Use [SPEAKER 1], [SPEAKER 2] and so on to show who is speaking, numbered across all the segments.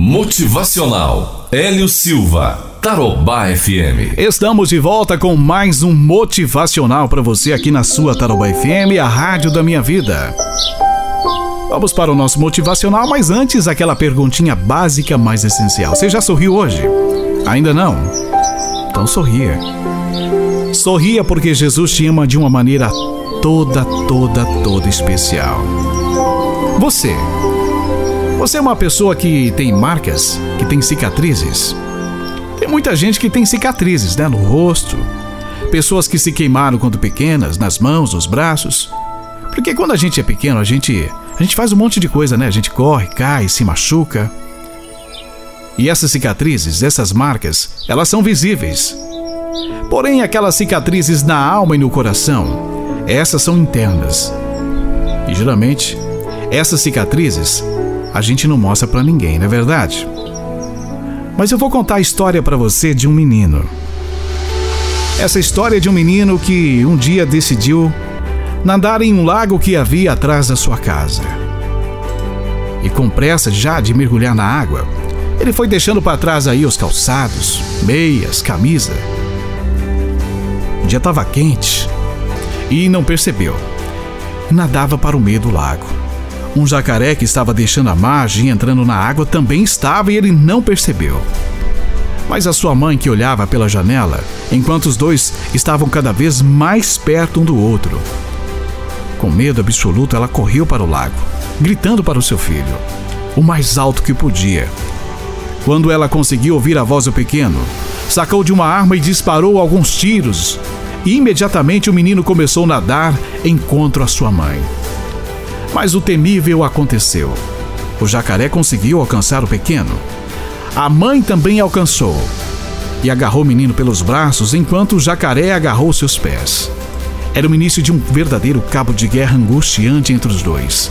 [SPEAKER 1] Motivacional Hélio Silva, Tarobá FM.
[SPEAKER 2] Estamos de volta com mais um motivacional para você aqui na sua Tarobá FM, a rádio da minha vida. Vamos para o nosso motivacional, mas antes aquela perguntinha básica mais essencial. Você já sorriu hoje? Ainda não? Então sorria. Sorria porque Jesus te ama de uma maneira toda, toda, toda especial. Você você é uma pessoa que tem marcas, que tem cicatrizes? Tem muita gente que tem cicatrizes, né, no rosto. Pessoas que se queimaram quando pequenas, nas mãos, nos braços. Porque quando a gente é pequeno, a gente a gente faz um monte de coisa, né? A gente corre, cai, se machuca. E essas cicatrizes, essas marcas, elas são visíveis. Porém, aquelas cicatrizes na alma e no coração, essas são internas. E geralmente, essas cicatrizes a gente não mostra para ninguém, não é verdade? Mas eu vou contar a história para você de um menino. Essa história é de um menino que um dia decidiu nadar em um lago que havia atrás da sua casa. E com pressa já de mergulhar na água, ele foi deixando para trás aí os calçados, meias, camisa. O dia estava quente e não percebeu. Nadava para o meio do lago. Um jacaré que estava deixando a margem e entrando na água também estava e ele não percebeu. Mas a sua mãe, que olhava pela janela, enquanto os dois estavam cada vez mais perto um do outro. Com medo absoluto, ela correu para o lago, gritando para o seu filho, o mais alto que podia. Quando ela conseguiu ouvir a voz do pequeno, sacou de uma arma e disparou alguns tiros. E imediatamente o menino começou a nadar encontro a sua mãe. Mas o temível aconteceu. O jacaré conseguiu alcançar o pequeno. A mãe também alcançou e agarrou o menino pelos braços enquanto o jacaré agarrou seus pés. Era o início de um verdadeiro cabo de guerra angustiante entre os dois.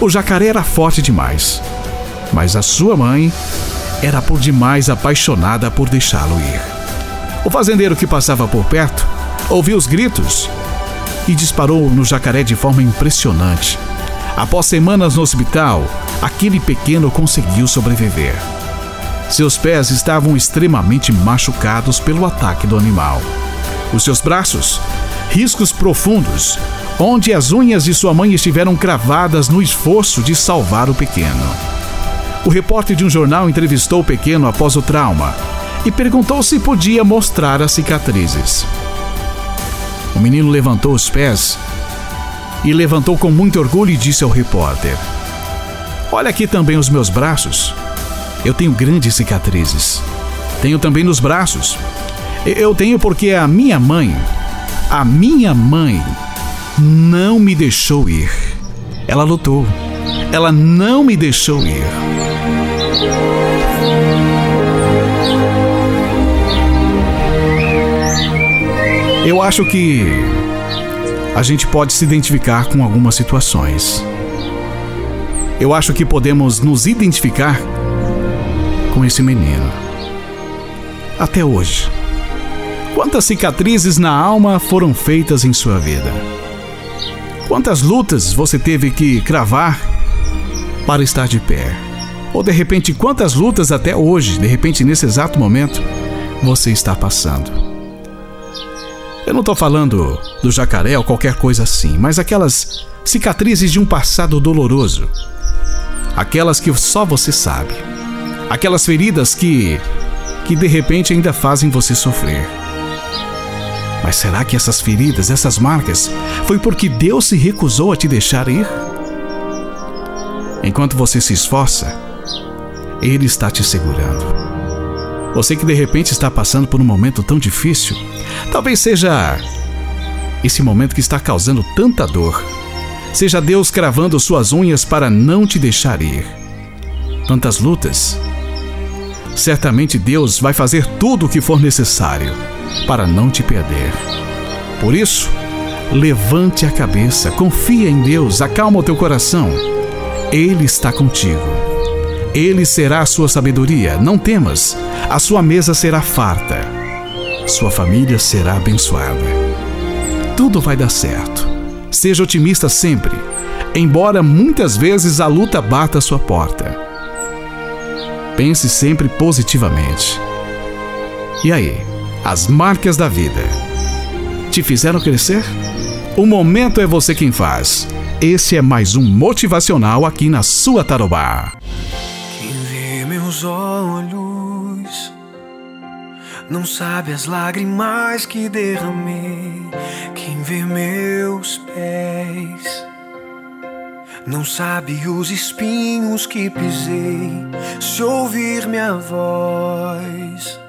[SPEAKER 2] O jacaré era forte demais, mas a sua mãe era por demais apaixonada por deixá-lo ir. O fazendeiro que passava por perto ouviu os gritos e disparou no jacaré de forma impressionante. Após semanas no hospital, aquele pequeno conseguiu sobreviver. Seus pés estavam extremamente machucados pelo ataque do animal. Os seus braços, riscos profundos, onde as unhas de sua mãe estiveram cravadas no esforço de salvar o pequeno. O repórter de um jornal entrevistou o pequeno após o trauma e perguntou se podia mostrar as cicatrizes. O menino levantou os pés e levantou com muito orgulho e disse ao repórter: Olha aqui também os meus braços. Eu tenho grandes cicatrizes. Tenho também nos braços. Eu tenho porque a minha mãe, a minha mãe, não me deixou ir. Ela lutou. Ela não me deixou ir. Eu acho que a gente pode se identificar com algumas situações. Eu acho que podemos nos identificar com esse menino. Até hoje. Quantas cicatrizes na alma foram feitas em sua vida? Quantas lutas você teve que cravar para estar de pé? Ou de repente, quantas lutas até hoje, de repente nesse exato momento, você está passando? Eu não estou falando do jacaré ou qualquer coisa assim, mas aquelas cicatrizes de um passado doloroso. Aquelas que só você sabe. Aquelas feridas que que de repente ainda fazem você sofrer. Mas será que essas feridas, essas marcas, foi porque Deus se recusou a te deixar ir? Enquanto você se esforça, Ele está te segurando. Você que de repente está passando por um momento tão difícil, talvez seja esse momento que está causando tanta dor. Seja Deus cravando suas unhas para não te deixar ir. Tantas lutas. Certamente Deus vai fazer tudo o que for necessário para não te perder. Por isso, levante a cabeça, confia em Deus, acalma o teu coração. Ele está contigo. Ele será a sua sabedoria, não temas. A sua mesa será farta. Sua família será abençoada. Tudo vai dar certo. Seja otimista sempre, embora muitas vezes a luta bata a sua porta. Pense sempre positivamente. E aí, as marcas da vida te fizeram crescer? O momento é você quem faz. Esse é mais um motivacional aqui na sua Tarobá.
[SPEAKER 3] Meus olhos não sabe as lágrimas que derramei. Quem vê meus pés não sabe os espinhos que pisei. Se ouvir minha voz